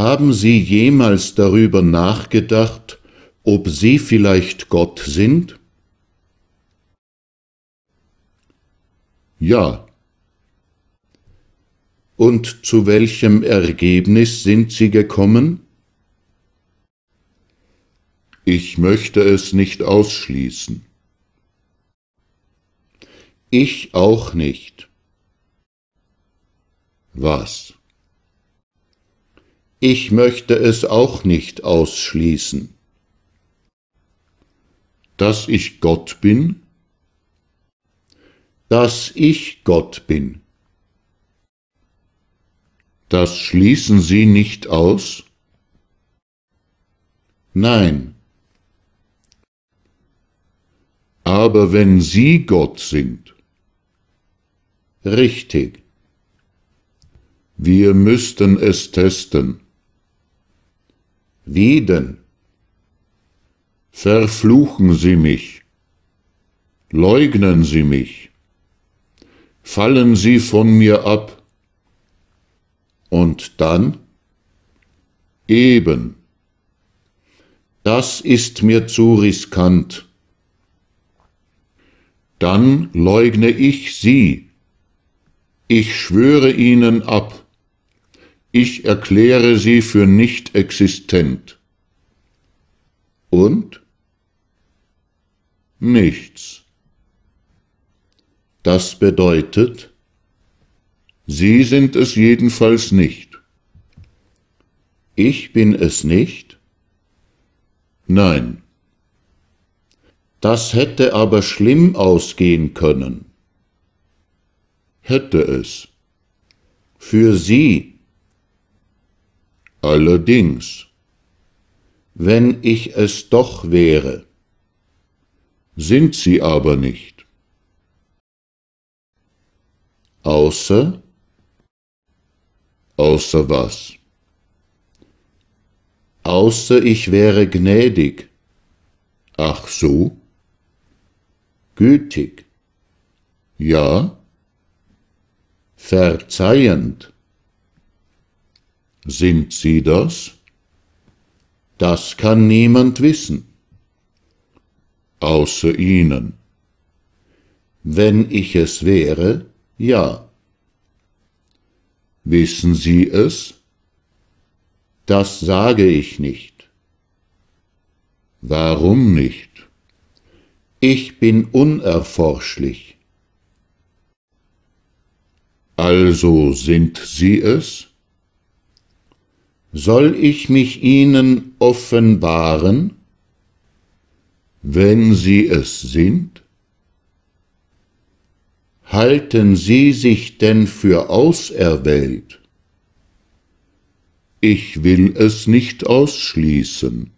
Haben Sie jemals darüber nachgedacht, ob Sie vielleicht Gott sind? Ja. Und zu welchem Ergebnis sind Sie gekommen? Ich möchte es nicht ausschließen. Ich auch nicht. Was? Ich möchte es auch nicht ausschließen. Dass ich Gott bin? Dass ich Gott bin. Das schließen Sie nicht aus? Nein. Aber wenn Sie Gott sind, richtig. Wir müssten es testen. Wie denn? Verfluchen Sie mich. Leugnen Sie mich. Fallen Sie von mir ab. Und dann? Eben. Das ist mir zu riskant. Dann leugne ich Sie. Ich schwöre Ihnen ab. Ich erkläre sie für nicht existent. Und? Nichts. Das bedeutet, Sie sind es jedenfalls nicht. Ich bin es nicht? Nein. Das hätte aber schlimm ausgehen können. Hätte es. Für Sie Allerdings, wenn ich es doch wäre, sind sie aber nicht. Außer, außer was? Außer ich wäre gnädig. Ach so? Gütig. Ja? Verzeihend. Sind Sie das? Das kann niemand wissen, außer Ihnen. Wenn ich es wäre, ja. Wissen Sie es? Das sage ich nicht. Warum nicht? Ich bin unerforschlich. Also sind Sie es? Soll ich mich ihnen offenbaren, wenn sie es sind? Halten sie sich denn für auserwählt? Ich will es nicht ausschließen.